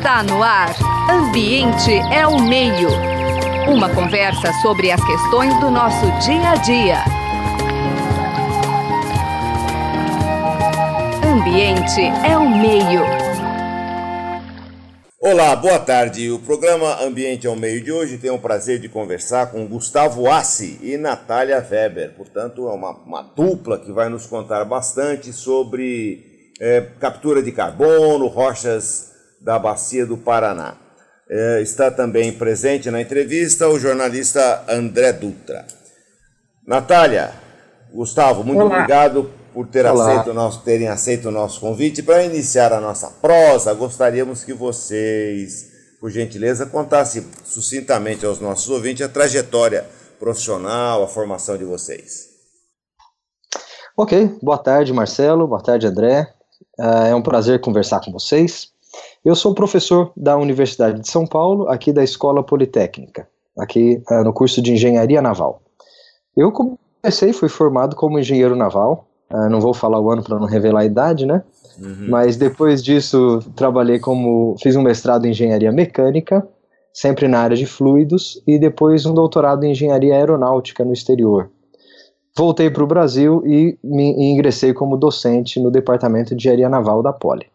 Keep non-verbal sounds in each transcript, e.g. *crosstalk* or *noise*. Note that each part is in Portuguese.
Está no ar. Ambiente é o meio. Uma conversa sobre as questões do nosso dia a dia. Ambiente é o meio. Olá, boa tarde. O programa Ambiente ao Meio de hoje tem o prazer de conversar com Gustavo Assi e Natália Weber. Portanto, é uma, uma dupla que vai nos contar bastante sobre é, captura de carbono, rochas da Bacia do Paraná. É, está também presente na entrevista o jornalista André Dutra. Natália, Gustavo, muito Olá. obrigado por ter aceito nosso, terem aceito o nosso convite. Para iniciar a nossa prosa, gostaríamos que vocês, por gentileza, contassem sucintamente aos nossos ouvintes a trajetória profissional, a formação de vocês. Ok, boa tarde, Marcelo, boa tarde, André. Uh, é um prazer conversar com vocês. Eu sou professor da Universidade de São Paulo, aqui da Escola Politécnica, aqui uh, no curso de Engenharia Naval. Eu comecei, fui formado como engenheiro naval, uh, não vou falar o ano para não revelar a idade, né? Uhum. Mas depois disso, trabalhei como. fiz um mestrado em engenharia mecânica, sempre na área de fluidos, e depois um doutorado em engenharia aeronáutica no exterior voltei para o Brasil e me ingressei como docente no Departamento de Engenharia Naval da Poli.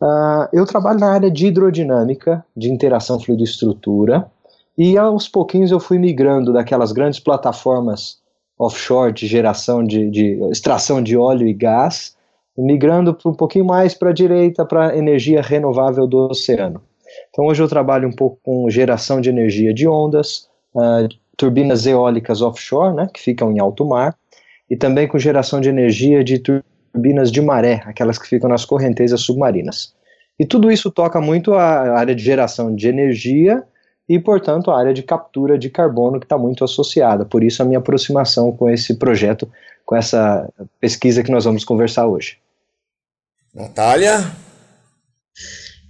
Uh, eu trabalho na área de hidrodinâmica, de interação fluido-estrutura, e aos pouquinhos eu fui migrando daquelas grandes plataformas offshore de geração de, de extração de óleo e gás, migrando um pouquinho mais para a direita, para energia renovável do oceano. Então hoje eu trabalho um pouco com geração de energia de ondas, uh, turbinas eólicas offshore, né, que ficam em alto mar, e também com geração de energia de turbinas de maré, aquelas que ficam nas correntezas submarinas. E tudo isso toca muito a área de geração de energia e, portanto, a área de captura de carbono que está muito associada. Por isso, a minha aproximação com esse projeto, com essa pesquisa que nós vamos conversar hoje. Natália?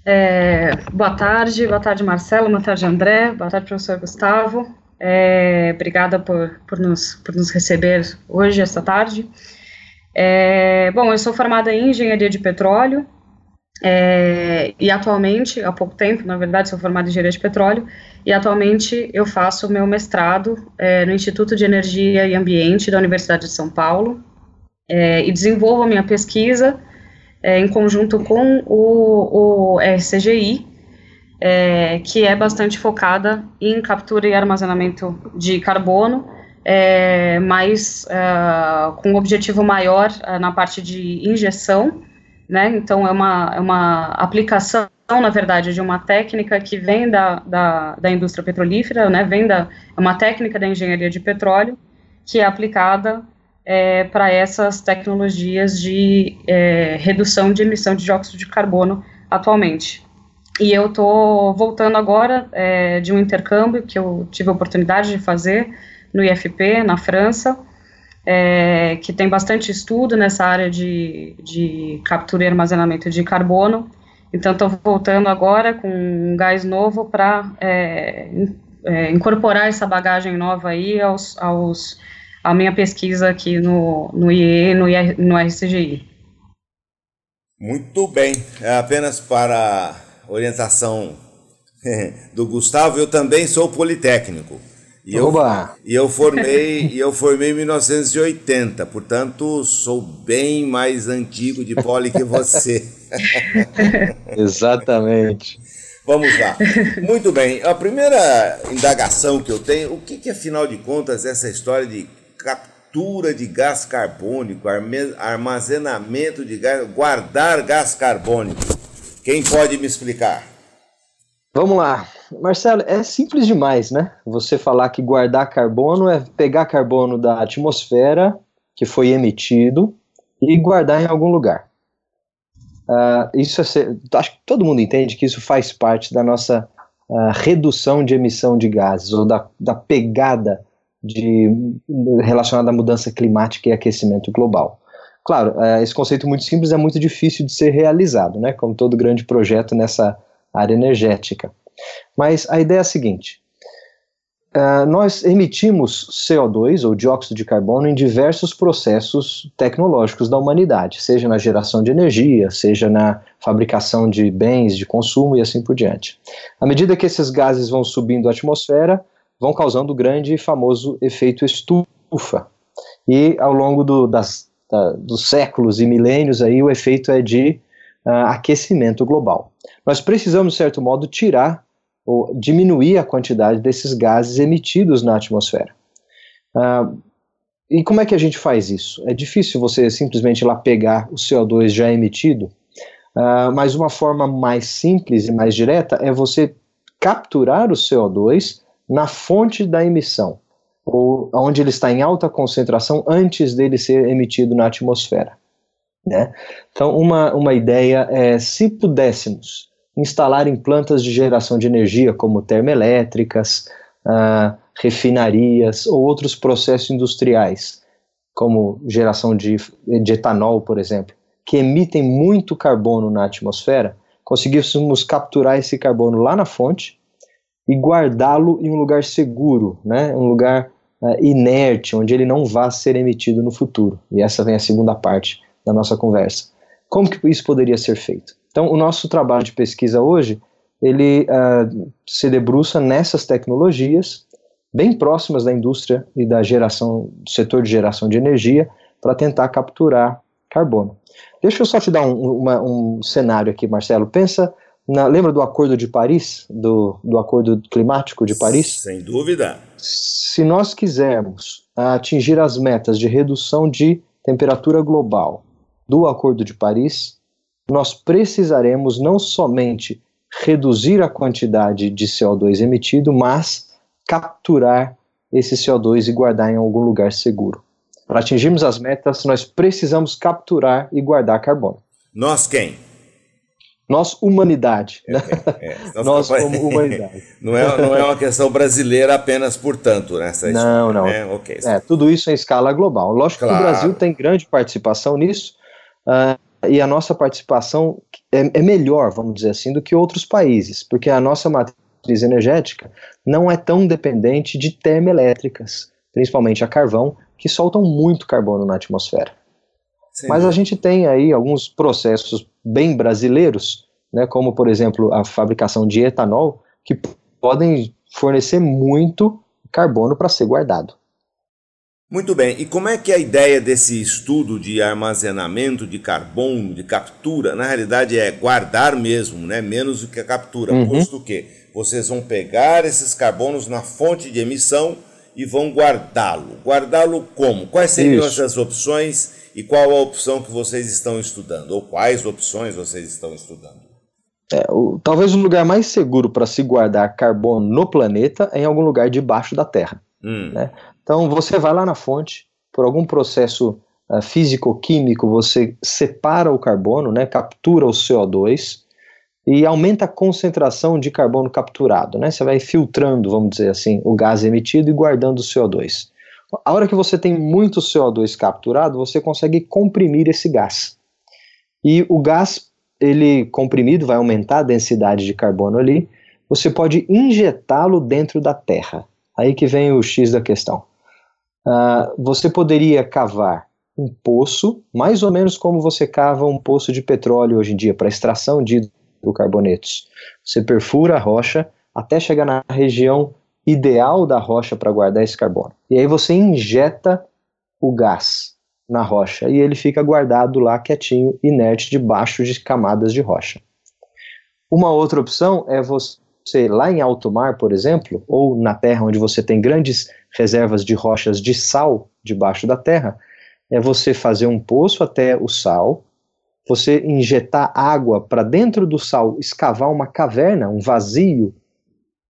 É, boa tarde, boa tarde, Marcelo, boa tarde, André, boa tarde, professor Gustavo. É, obrigada por, por, nos, por nos receber hoje, esta tarde. É, bom, eu sou formada em engenharia de petróleo é, e atualmente, há pouco tempo, na verdade, sou formada em engenharia de petróleo e atualmente eu faço meu mestrado é, no Instituto de Energia e Ambiente da Universidade de São Paulo é, e desenvolvo a minha pesquisa é, em conjunto com o, o RCGI, é, que é bastante focada em captura e armazenamento de carbono, é, mas é, com um objetivo maior é, na parte de injeção, né? Então é uma, é uma aplicação, na verdade, de uma técnica que vem da, da, da indústria petrolífera, né? Vem da é uma técnica da engenharia de petróleo que é aplicada é, para essas tecnologias de é, redução de emissão de dióxido de carbono atualmente. E eu estou voltando agora é, de um intercâmbio que eu tive a oportunidade de fazer no IFP, na França, é, que tem bastante estudo nessa área de, de captura e armazenamento de carbono. Então, estou voltando agora com um gás novo para é, é, incorporar essa bagagem nova aí aos, aos, à minha pesquisa aqui no, no IE no, no RCGI. Muito bem. É apenas para orientação *laughs* do Gustavo, eu também sou politécnico. E Oba. eu, e eu formei e eu formei em 1980, portanto sou bem mais antigo de poli que você. *laughs* Exatamente. Vamos lá. Muito bem. A primeira indagação que eu tenho, o que, que afinal de contas essa história de captura de gás carbônico, armazenamento de gás, guardar gás carbônico? Quem pode me explicar? Vamos lá. Marcelo, é simples demais, né? Você falar que guardar carbono é pegar carbono da atmosfera que foi emitido e guardar em algum lugar. Uh, isso é acho que todo mundo entende que isso faz parte da nossa uh, redução de emissão de gases ou da, da pegada de, relacionada à mudança climática e aquecimento global. Claro, é, esse conceito muito simples é muito difícil de ser realizado, né, como todo grande projeto nessa área energética. Mas a ideia é a seguinte: uh, nós emitimos CO2, ou dióxido de carbono, em diversos processos tecnológicos da humanidade, seja na geração de energia, seja na fabricação de bens de consumo e assim por diante. À medida que esses gases vão subindo a atmosfera, vão causando o grande e famoso efeito estufa. E ao longo do, das, da, dos séculos e milênios, aí, o efeito é de uh, aquecimento global. Nós precisamos, de certo modo, tirar ou diminuir a quantidade desses gases emitidos na atmosfera. Uh, e como é que a gente faz isso? É difícil você simplesmente lá pegar o CO2 já emitido, uh, mas uma forma mais simples e mais direta é você capturar o CO2 na fonte da emissão, ou onde ele está em alta concentração antes dele ser emitido na atmosfera. Né? Então, uma, uma ideia é, se pudéssemos instalar em plantas de geração de energia, como termoelétricas, uh, refinarias ou outros processos industriais, como geração de, de etanol, por exemplo, que emitem muito carbono na atmosfera, conseguíssemos capturar esse carbono lá na fonte e guardá-lo em um lugar seguro, né, um lugar uh, inerte, onde ele não vá ser emitido no futuro. E essa vem a segunda parte da nossa conversa. Como que isso poderia ser feito? Então, o nosso trabalho de pesquisa hoje, ele uh, se debruça nessas tecnologias, bem próximas da indústria e da geração, do setor de geração de energia, para tentar capturar carbono. Deixa eu só te dar um, uma, um cenário aqui, Marcelo. Pensa, na, lembra do Acordo de Paris, do, do Acordo Climático de Paris? Sem dúvida. Se nós quisermos atingir as metas de redução de temperatura global do Acordo de Paris, nós precisaremos não somente reduzir a quantidade de CO2 emitido, mas capturar esse CO2 e guardar em algum lugar seguro. Para atingirmos as metas, nós precisamos capturar e guardar carbono. Nós quem? Nós, humanidade. É, é, é. *laughs* Nós, como humanidade. *laughs* não, é, não é uma questão brasileira apenas, portanto, né? não, não. Né? Okay, é, tudo isso em escala global. Lógico claro. que o Brasil tem grande participação nisso, uh, e a nossa participação é, é, melhor, vamos dizer assim, do que outros países, porque a nossa matriz energética não é tão dependente de termoelétricas, principalmente a carvão, que soltam muito carbono na atmosfera. Sim. Mas a gente tem aí alguns processos bem brasileiros, né, como por exemplo a fabricação de etanol, que podem fornecer muito carbono para ser guardado. Muito bem, e como é que a ideia desse estudo de armazenamento de carbono, de captura, na realidade é guardar mesmo, né? menos do que a captura, uhum. posto que vocês vão pegar esses carbonos na fonte de emissão e vão guardá-lo. Guardá-lo como? Quais seriam Isso. essas opções e qual a opção que vocês estão estudando? Ou quais opções vocês estão estudando? É, o, talvez o lugar mais seguro para se guardar carbono no planeta é em algum lugar debaixo da Terra. Hum. Né? Então você vai lá na fonte, por algum processo uh, físico-químico, você separa o carbono, né, captura o CO2 e aumenta a concentração de carbono capturado. Né? Você vai filtrando, vamos dizer assim, o gás emitido e guardando o CO2. A hora que você tem muito CO2 capturado, você consegue comprimir esse gás. E o gás, ele comprimido, vai aumentar a densidade de carbono ali, você pode injetá-lo dentro da Terra. Aí que vem o X da questão. Uh, você poderia cavar um poço, mais ou menos como você cava um poço de petróleo hoje em dia, para extração de hidrocarbonetos. Você perfura a rocha até chegar na região ideal da rocha para guardar esse carbono. E aí você injeta o gás na rocha e ele fica guardado lá quietinho, inerte, debaixo de camadas de rocha. Uma outra opção é você você lá em alto mar, por exemplo, ou na terra onde você tem grandes reservas de rochas de sal debaixo da terra, é você fazer um poço até o sal, você injetar água para dentro do sal, escavar uma caverna, um vazio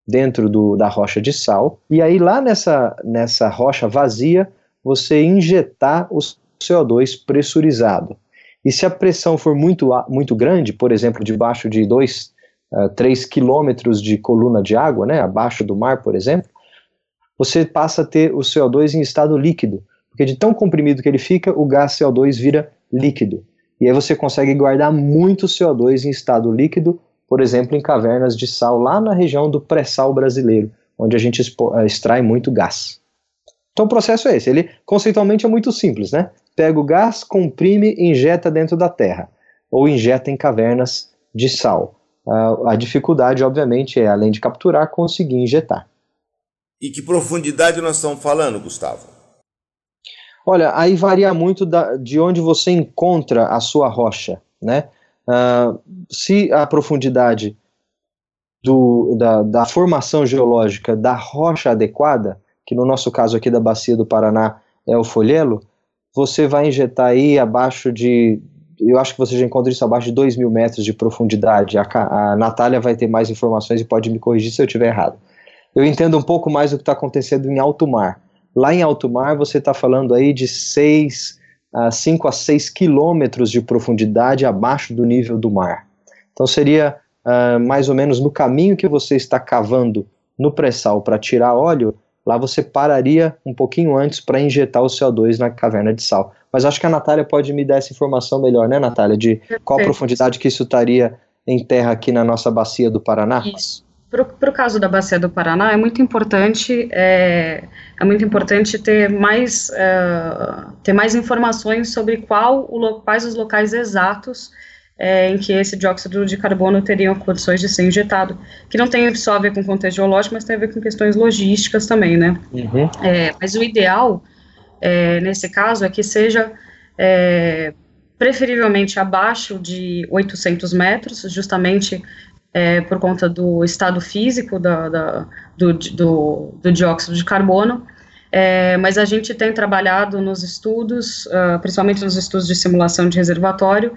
dentro do, da rocha de sal, e aí lá nessa, nessa rocha vazia, você injetar o CO2 pressurizado. E se a pressão for muito, muito grande, por exemplo, debaixo de 2, uh, eh, 3 quilômetros de coluna de água, né, abaixo do mar, por exemplo, você passa a ter o CO2 em estado líquido, porque de tão comprimido que ele fica, o gás CO2 vira líquido. E aí você consegue guardar muito CO2 em estado líquido, por exemplo, em cavernas de sal lá na região do pré-sal brasileiro, onde a gente extrai muito gás. Então o processo é esse. Ele conceitualmente é muito simples, né? Pega o gás, comprime e injeta dentro da terra, ou injeta em cavernas de sal. Uh, a dificuldade, obviamente, é, além de capturar, conseguir injetar. E que profundidade nós estamos falando, Gustavo? Olha, aí varia muito da, de onde você encontra a sua rocha, né? Uh, se a profundidade do, da, da formação geológica da rocha adequada, que no nosso caso aqui da bacia do Paraná é o folhelo, você vai injetar aí abaixo de, eu acho que você já encontra isso abaixo de 2 mil metros de profundidade. A, a Natália vai ter mais informações e pode me corrigir se eu estiver errado. Eu entendo um pouco mais do que está acontecendo em alto mar. Lá em alto mar você está falando aí de 6 a 5 a 6 quilômetros de profundidade abaixo do nível do mar. Então seria uh, mais ou menos no caminho que você está cavando no pré-sal para tirar óleo, lá você pararia um pouquinho antes para injetar o CO2 na caverna de sal. Mas acho que a Natália pode me dar essa informação melhor, né, Natália? De qual a profundidade que isso estaria em terra aqui na nossa bacia do Paraná? Isso. Para o caso da bacia do Paraná, é muito importante, é, é muito importante ter mais, uh, ter mais informações sobre qual o, quais os locais exatos é, em que esse dióxido de carbono teria condições de ser injetado, que não tem só a ver com contexto geológico, mas tem a ver com questões logísticas também, né? Uhum. É, mas o ideal, é, nesse caso, é que seja é, preferivelmente abaixo de 800 metros, justamente é, por conta do estado físico da, da, do, do, do, dióxido de carbono, é, mas a gente tem trabalhado nos estudos, uh, principalmente nos estudos de simulação de reservatório,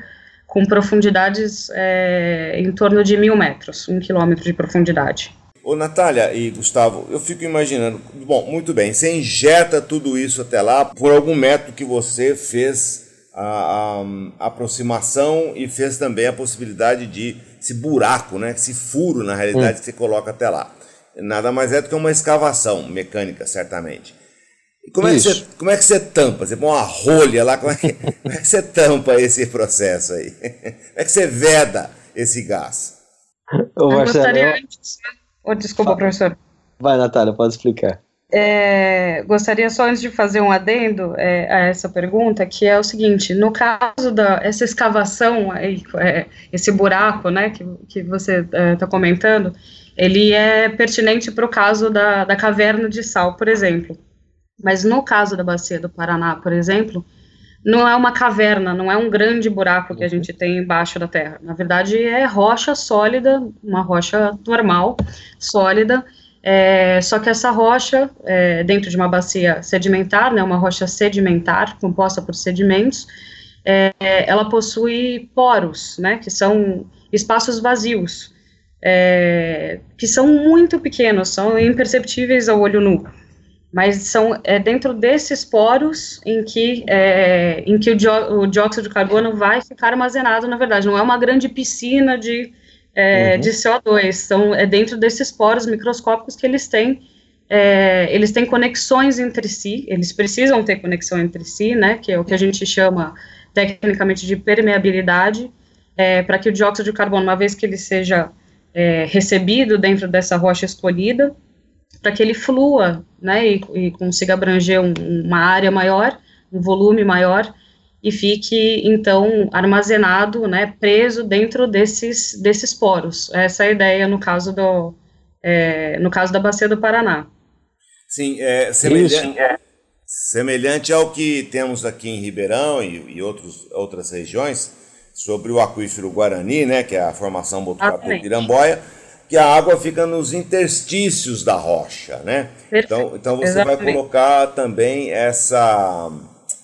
com profundidades é, em torno de mil metros, um quilômetro de profundidade. Ô Natália e Gustavo, eu fico imaginando, bom, muito bem, você injeta tudo isso até lá por algum método que você fez a, a, aproximação e fez também a possibilidade de esse buraco, né, esse furo na realidade hum. que você coloca até lá. Nada mais é do que uma escavação mecânica, certamente. Como é, que você, como é que você tampa? Você põe uma rolha lá, como é, que, *laughs* como é que você tampa esse processo aí? Como é que você veda esse gás? Ô, eu gostaria antes... Oh, desculpa, professor. Vai, Natália, pode explicar. É, gostaria só antes de fazer um adendo é, a essa pergunta, que é o seguinte, no caso da essa escavação, aí, é, esse buraco, né, que, que você está é, comentando, ele é pertinente para o caso da, da caverna de sal, por exemplo. Mas no caso da bacia do Paraná, por exemplo, não é uma caverna, não é um grande buraco que a gente tem embaixo da terra. Na verdade, é rocha sólida, uma rocha normal, sólida. É, só que essa rocha, é, dentro de uma bacia sedimentar, né, uma rocha sedimentar, composta por sedimentos, é, ela possui poros, né, que são espaços vazios, é, que são muito pequenos, são imperceptíveis ao olho nu mas são é dentro desses poros em que, é, em que o, dió o, dióxido de carbono vai ficar armazenado, na verdade, não é uma grande piscina de, é, uhum. de CO2, são, é dentro desses poros microscópicos que eles têm, é, eles têm conexões entre si, eles precisam ter conexão entre si, né, que é o que a gente chama tecnicamente de permeabilidade, é, para que o dióxido de carbono, uma vez que ele seja é, recebido dentro dessa rocha escolhida, para que ele flua, né, e, e consiga abranger um, uma área maior, um volume maior, e fique, então, armazenado, né, preso dentro desses, desses poros. Essa é a ideia no caso, do, é, no caso da Bacia do Paraná. Sim, é semelhante, semelhante ao que temos aqui em Ribeirão e, e outros, outras regiões, sobre o aquífero Guarani, né, que é a formação Botucatu-Piramboia, que a água fica nos interstícios da rocha, né? Então, então você Exatamente. vai colocar também essa,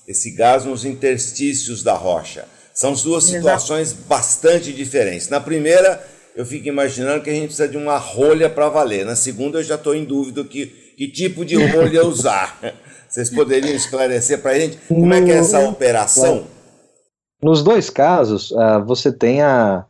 esse gás nos interstícios da rocha. São duas situações Exato. bastante diferentes. Na primeira, eu fico imaginando que a gente precisa de uma rolha para valer. Na segunda, eu já estou em dúvida que, que tipo de rolha usar. *laughs* Vocês poderiam esclarecer para a gente como é que é essa operação? Nos dois casos, uh, você tem a,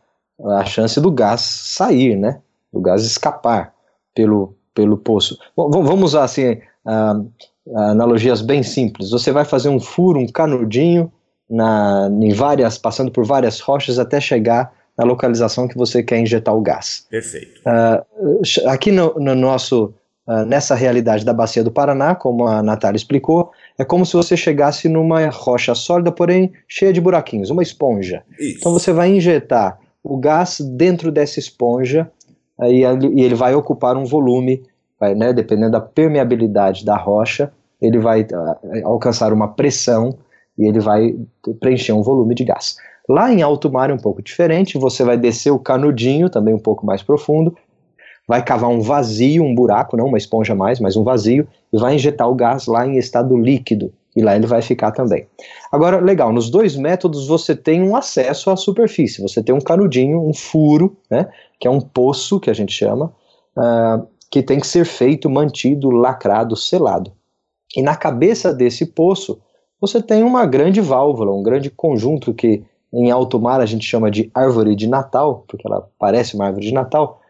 a chance do gás sair, né? Do gás escapar pelo, pelo poço. Bom, vamos usar assim, uh, analogias bem simples. Você vai fazer um furo, um canudinho, na, em várias, passando por várias rochas até chegar na localização que você quer injetar o gás. Perfeito. Uh, aqui no, no, nosso uh, nessa realidade da bacia do Paraná, como a Natália explicou, é como se você chegasse numa rocha sólida, porém cheia de buraquinhos, uma esponja. Isso. Então você vai injetar o gás dentro dessa esponja e ele vai ocupar um volume, vai, né, dependendo da permeabilidade da rocha, ele vai uh, alcançar uma pressão e ele vai preencher um volume de gás. Lá em alto mar é um pouco diferente, você vai descer o canudinho, também um pouco mais profundo, vai cavar um vazio, um buraco, não uma esponja mais, mas um vazio, e vai injetar o gás lá em estado líquido, e lá ele vai ficar também. Agora, legal, nos dois métodos você tem um acesso à superfície, você tem um canudinho, um furo, né, que é um poço, que a gente chama, uh, que tem que ser feito, mantido, lacrado, selado. E na cabeça desse poço, você tem uma grande válvula, um grande conjunto que em alto mar a gente chama de árvore de Natal, porque ela parece uma árvore de Natal.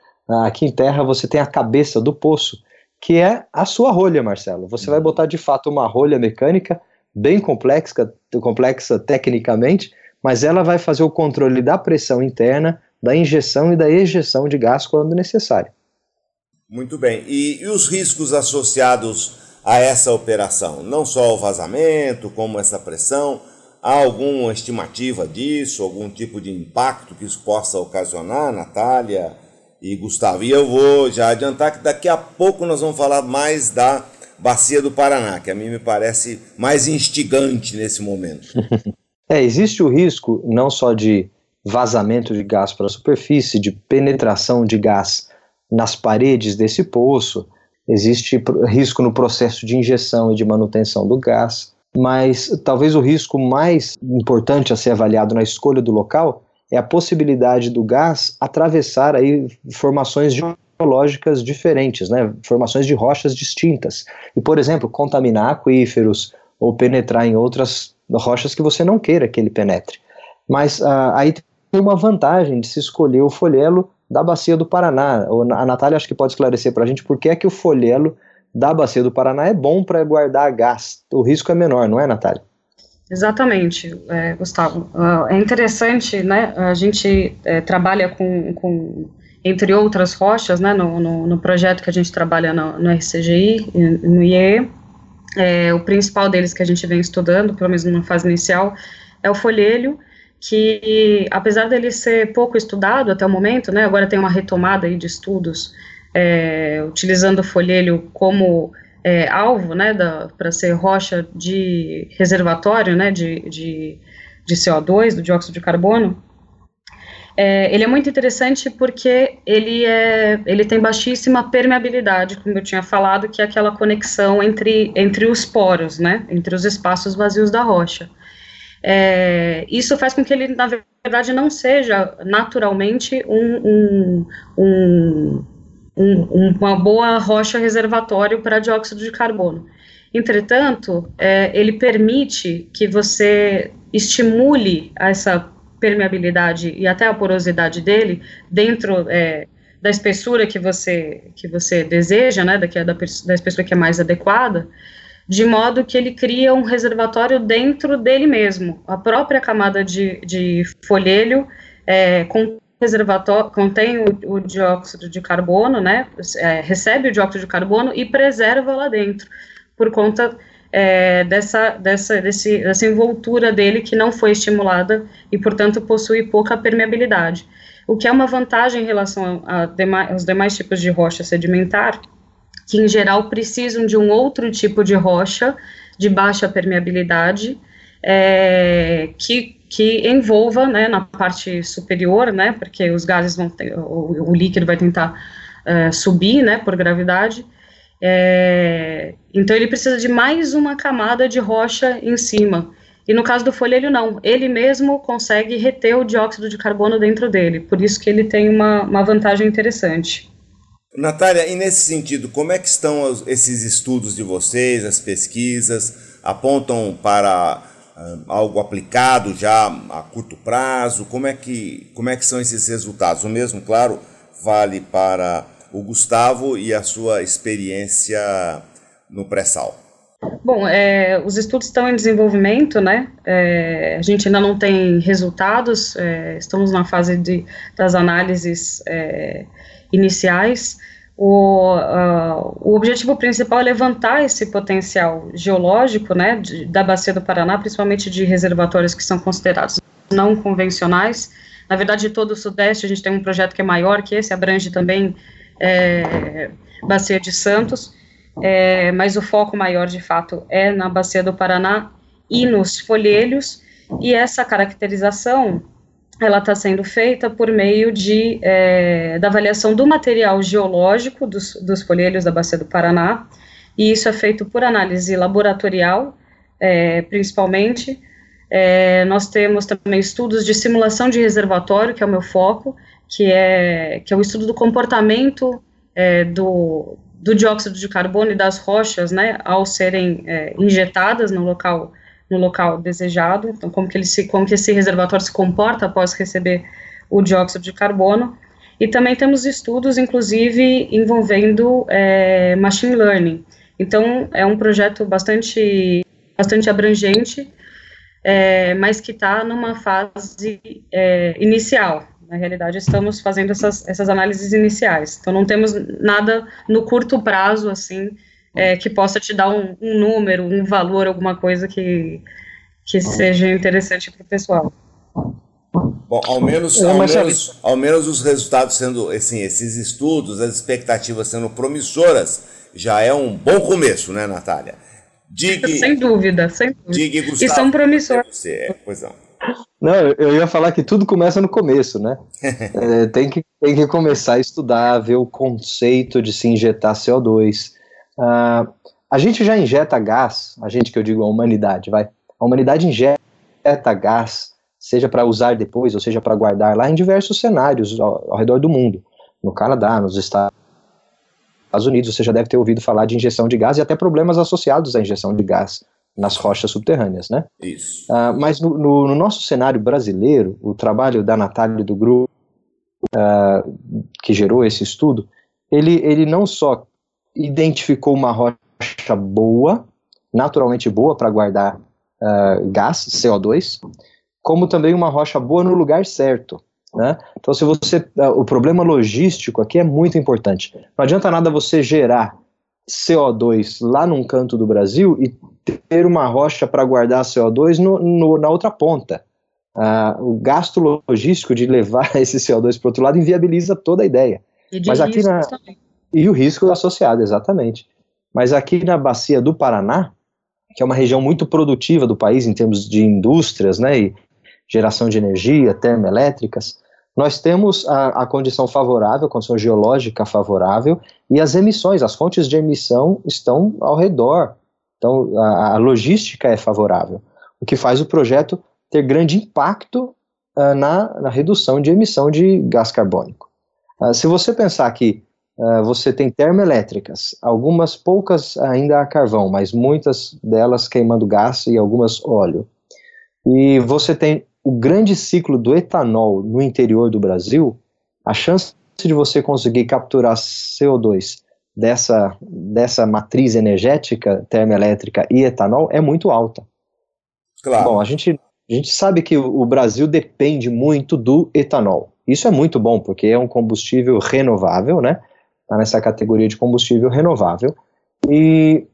Aqui em terra você tem a cabeça do poço, que é a sua rolha, Marcelo. Você vai botar de fato uma rolha mecânica bem complexa, complexa tecnicamente, mas ela vai fazer o controle da pressão interna, da injeção e da ejeção de gás quando necessário. Muito bem. E, e os riscos associados a essa operação? Não só o vazamento, como essa pressão. Há alguma estimativa disso, algum tipo de impacto que isso possa ocasionar, Natália e Gustavo? E eu vou já adiantar que daqui a pouco nós vamos falar mais da Bacia do Paraná, que a mim me parece mais instigante nesse momento. *laughs* é, existe o risco não só de vazamento de gás para a superfície, de penetração de gás nas paredes desse poço, existe risco no processo de injeção e de manutenção do gás, mas talvez o risco mais importante a ser avaliado na escolha do local é a possibilidade do gás atravessar aí formações geológicas diferentes, né, formações de rochas distintas, e por exemplo, contaminar aquíferos ou penetrar em outras rochas que você não queira que ele penetre. Mas uh, aí tem uma vantagem de se escolher o folhelo da bacia do Paraná. A Natália acho que pode esclarecer para a gente por que é que o folhelo da bacia do Paraná é bom para guardar gás. O risco é menor, não é, Natália? Exatamente, é, Gustavo. Uh, é interessante, né? A gente é, trabalha com, com, entre outras rochas, né? No, no, no, projeto que a gente trabalha no, no RCGI, no IE. É, o principal deles que a gente vem estudando, pelo menos numa fase inicial, é o folhelho que apesar dele ser pouco estudado até o momento, né, agora tem uma retomada aí de estudos é, utilizando o folhelho como é, alvo, né, para ser rocha de reservatório, né, de, de, de CO2, do dióxido de carbono, é, ele é muito interessante porque ele, é, ele tem baixíssima permeabilidade, como eu tinha falado, que é aquela conexão entre, entre os poros, né, entre os espaços vazios da rocha. É, isso faz com que ele, na verdade, não seja naturalmente um, um, um, uma boa rocha reservatório para dióxido de carbono. Entretanto, é, ele permite que você estimule essa permeabilidade e até a porosidade dele dentro é, da espessura que você, que você deseja, né, da, da, da espessura que é mais adequada, de modo que ele cria um reservatório dentro dele mesmo. A própria camada de, de folhelho é, com reservatório contém o, o, dióxido de carbono, né, é, recebe o dióxido de carbono e preserva lá dentro, por conta é, dessa, dessa, desse, dessa envoltura dele que não foi estimulada e, portanto, possui pouca permeabilidade. O que é uma vantagem em relação aos demais tipos de rocha sedimentar, que em geral precisam de um outro tipo de rocha de baixa permeabilidade, é, que, que envolva, né, na parte superior, né, porque os gases vão ter, o, o líquido vai tentar é, subir, né, por gravidade, é, então ele precisa de mais uma camada de rocha em cima, e no caso do folhelho não, ele mesmo consegue reter o dióxido de carbono dentro dele, por isso que ele tem uma, uma vantagem interessante. Natália, e nesse sentido, como é que estão esses estudos de vocês, as pesquisas? Apontam para uh, algo aplicado já a curto prazo? Como é, que, como é que são esses resultados? O mesmo, claro, vale para o Gustavo e a sua experiência no pré-sal. Bom, é, os estudos estão em desenvolvimento, né? É, a gente ainda não tem resultados, é, estamos na fase de, das análises é, iniciais, o, uh, o objetivo principal é levantar esse potencial geológico, né, de, da bacia do Paraná, principalmente de reservatórios que são considerados não convencionais. Na verdade, todo o Sudeste, a gente tem um projeto que é maior que esse, abrange também é, Bacia de Santos, é, mas o foco maior, de fato, é na Bacia do Paraná e nos folhelhos, e essa caracterização ela está sendo feita por meio de, é, da avaliação do material geológico dos, dos folhelhos da Bacia do Paraná, e isso é feito por análise laboratorial, é, principalmente. É, nós temos também estudos de simulação de reservatório, que é o meu foco, que é, que é o estudo do comportamento é, do, do dióxido de carbono e das rochas, né, ao serem é, injetadas no local no local desejado, então como que, ele se, como que esse reservatório se comporta após receber o dióxido de carbono, e também temos estudos, inclusive, envolvendo é, machine learning. Então, é um projeto bastante, bastante abrangente, é, mas que está numa fase é, inicial. Na realidade, estamos fazendo essas, essas análises iniciais. Então, não temos nada no curto prazo, assim, é, que possa te dar um, um, número, um valor, alguma coisa que, que seja interessante para o pessoal. Bom, ao menos, ao, menos, ao menos os resultados sendo, assim, esses estudos, as expectativas sendo promissoras, já é um bom começo, né, Natália? Diga, sem dúvida, sem dúvida. Diga, Gustavo, e são promissores. Você, é, pois não. Não, eu ia falar que tudo começa no começo, né? *laughs* é, tem, que, tem que começar a estudar, ver o conceito de se injetar CO2, Uh, a gente já injeta gás, a gente que eu digo a humanidade, vai. A humanidade injeta gás, seja para usar depois, ou seja para guardar lá em diversos cenários ao, ao, redor do mundo. No Canadá, nos Estados Unidos, você já deve ter ouvido falar de injeção de gás e até problemas associados à injeção de gás nas rochas subterrâneas, né? Isso. Uh, mas no, no, no, nosso cenário brasileiro, o trabalho da Natália do grupo uh, que gerou esse estudo, ele, ele não só identificou uma rocha boa, naturalmente boa para guardar uh, gás, CO2, como também uma rocha boa no lugar certo. Né? Então, se você, uh, o problema logístico aqui é muito importante. Não adianta nada você gerar CO2 lá num canto do Brasil e ter uma rocha para guardar CO2 no, no, na outra ponta. Uh, o gasto logístico de levar *laughs* esse CO2 para outro lado inviabiliza toda a ideia. Mas aqui na, também. E o risco associado, exatamente. Mas aqui na bacia do Paraná, que é uma região muito produtiva do país em termos de indústrias, né, e geração de energia, termoelétricas, nós temos a, a condição favorável, a condição geológica favorável, e as emissões, as fontes de emissão estão ao redor. Então, a, a logística é favorável, o que faz o projeto ter grande impacto uh, na, na, redução de emissão de gás carbônico. Uh, se você pensar que Uh, você tem termoelétricas, algumas poucas ainda a carvão, mas muitas delas queimando gás e algumas óleo. E você tem o grande ciclo do etanol no interior do Brasil, a chance de você conseguir capturar CO2 dessa, dessa matriz energética, termoelétrica e etanol é muito alta. Claro. Bom, a gente, a gente sabe que o Brasil depende muito do etanol. Isso é muito bom, porque é um combustível renovável, né? Está nessa categoria de combustível renovável. E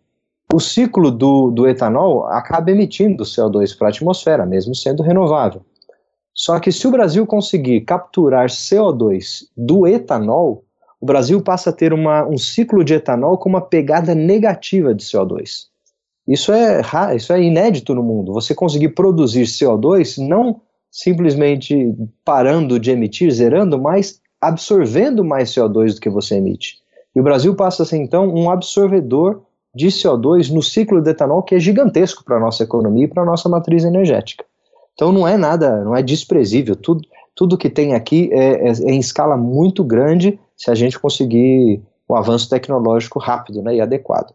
o ciclo do, do etanol acaba emitindo CO2 para a atmosfera, mesmo sendo renovável. Só que se o Brasil conseguir capturar CO2 do etanol, o Brasil passa a ter uma, um ciclo de etanol com uma pegada negativa de CO2. Isso é, isso é inédito no mundo. Você conseguir produzir CO2 não simplesmente parando de emitir, zerando, mas absorvendo mais CO2 do que você emite. E o Brasil passa a ser, então, um absorvedor de CO2 no ciclo de etanol que é gigantesco para a nossa economia e para a nossa matriz energética. Então não é nada, não é desprezível. Tudo, tudo que tem aqui é, é, é em escala muito grande se a gente conseguir um avanço tecnológico rápido né, e adequado.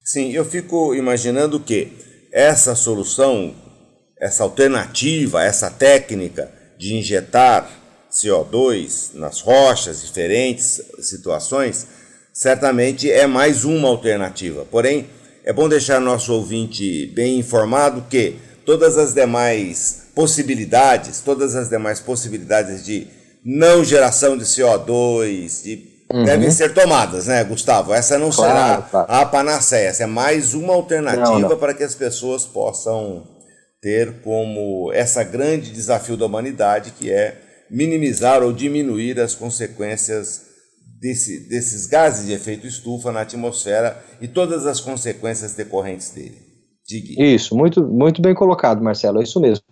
Sim, eu fico imaginando que essa solução, essa alternativa, essa técnica de injetar CO2 nas rochas, diferentes situações, certamente é mais uma alternativa. Porém, é bom deixar nosso ouvinte bem informado que todas as demais possibilidades, todas as demais possibilidades de não geração de CO2, de uhum. devem ser tomadas, né, Gustavo? Essa não claro, será claro. a panaceia, essa é mais uma alternativa não, não. para que as pessoas possam ter como essa grande desafio da humanidade, que é minimizar ou diminuir as consequências desse, desses gases de efeito estufa na atmosfera e todas as consequências decorrentes dele. Isso, muito, muito bem colocado, Marcelo, é isso mesmo.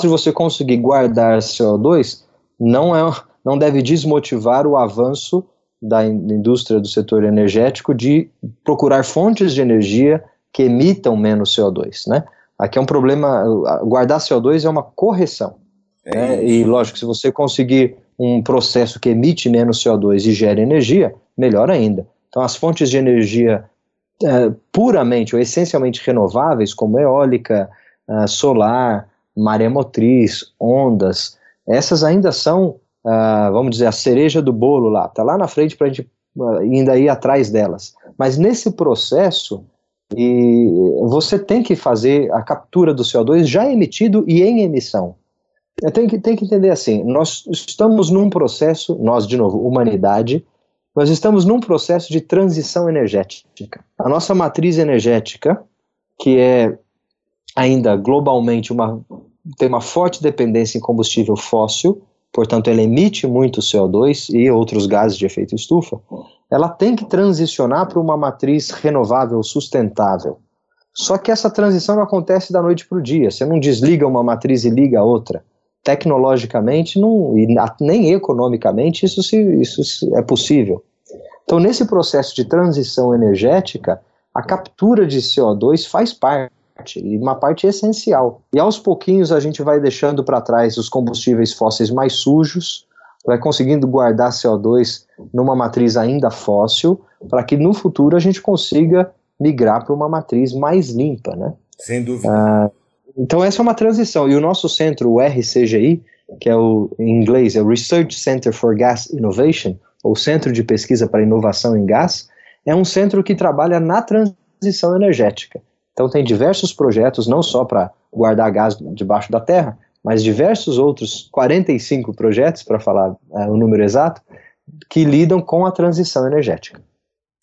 Se você conseguir guardar CO2, não, é, não deve desmotivar o avanço da indústria do setor energético de procurar fontes de energia que emitam menos CO2, né? Aqui é um problema, guardar CO2 é uma correção. É? E lógico, se você conseguir um processo que emite menos CO2 e gera energia, melhor ainda. Então as fontes de energia é, puramente ou essencialmente renováveis, como eólica, uh, solar, maré motriz, ondas, essas ainda são, uh, vamos dizer, a cereja do bolo lá, está lá na frente para a gente uh, ainda ir atrás delas. Mas nesse processo, e você tem que fazer a captura do CO2 já emitido e em emissão. Tem que, tem que entender assim, nós estamos num processo, nós de novo, humanidade, nós estamos num processo de transição energética. A nossa matriz energética, que é ainda globalmente uma, tem uma forte dependência em combustível fóssil, portanto ela emite muito CO2 e outros gases de efeito estufa, ela tem que transicionar para uma matriz renovável sustentável. Só que essa transição não acontece da noite para o dia. Você não desliga uma matriz e liga a outra. Tecnologicamente não, e nem economicamente isso, se, isso é possível. Então, nesse processo de transição energética, a captura de CO2 faz parte e uma parte essencial. E aos pouquinhos a gente vai deixando para trás os combustíveis fósseis mais sujos, vai conseguindo guardar CO2 numa matriz ainda fóssil, para que no futuro a gente consiga migrar para uma matriz mais limpa, né? Sem dúvida. Ah, então essa é uma transição e o nosso centro, o RCGI, que é o em inglês é o Research Center for Gas Innovation, ou Centro de Pesquisa para Inovação em Gás, é um centro que trabalha na transição energética. Então tem diversos projetos, não só para guardar gás debaixo da terra, mas diversos outros 45 projetos, para falar é, o número exato, que lidam com a transição energética.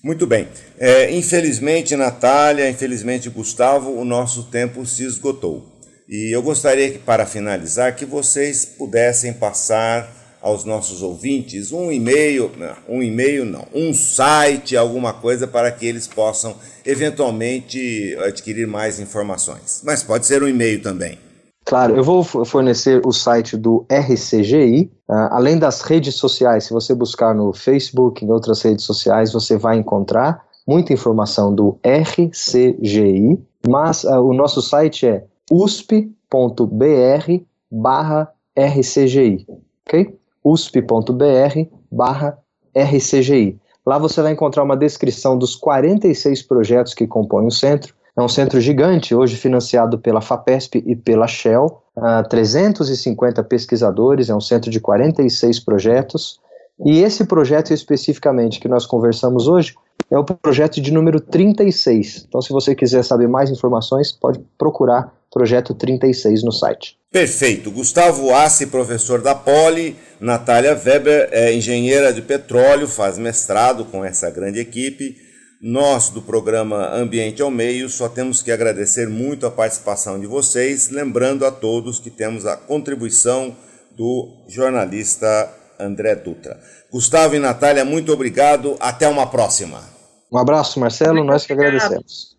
Muito bem. É, infelizmente, Natália, infelizmente, Gustavo, o nosso tempo se esgotou. E eu gostaria que, para finalizar, que vocês pudessem passar aos nossos ouvintes um e-mail, um e-mail não, um site, alguma coisa para que eles possam eventualmente adquirir mais informações. Mas pode ser um e-mail também. Claro, eu vou fornecer o site do RCGI, ah, além das redes sociais. Se você buscar no Facebook, em outras redes sociais, você vai encontrar muita informação do RCGI, mas uh, o nosso site é usp.br/rcgi, ok? usp.br barra RCGI. Lá você vai encontrar uma descrição dos 46 projetos que compõem o centro. É um centro gigante, hoje financiado pela FAPESP e pela Shell, uh, 350 pesquisadores, é um centro de 46 projetos. E esse projeto especificamente que nós conversamos hoje é o projeto de número 36. Então, se você quiser saber mais informações, pode procurar projeto 36 no site. Perfeito. Gustavo Assi, professor da Poli, Natália Weber é engenheira de petróleo, faz mestrado com essa grande equipe. Nós, do programa Ambiente ao Meio, só temos que agradecer muito a participação de vocês, lembrando a todos que temos a contribuição do jornalista André Dutra. Gustavo e Natália, muito obrigado. Até uma próxima. Um abraço, Marcelo. Nós que agradecemos.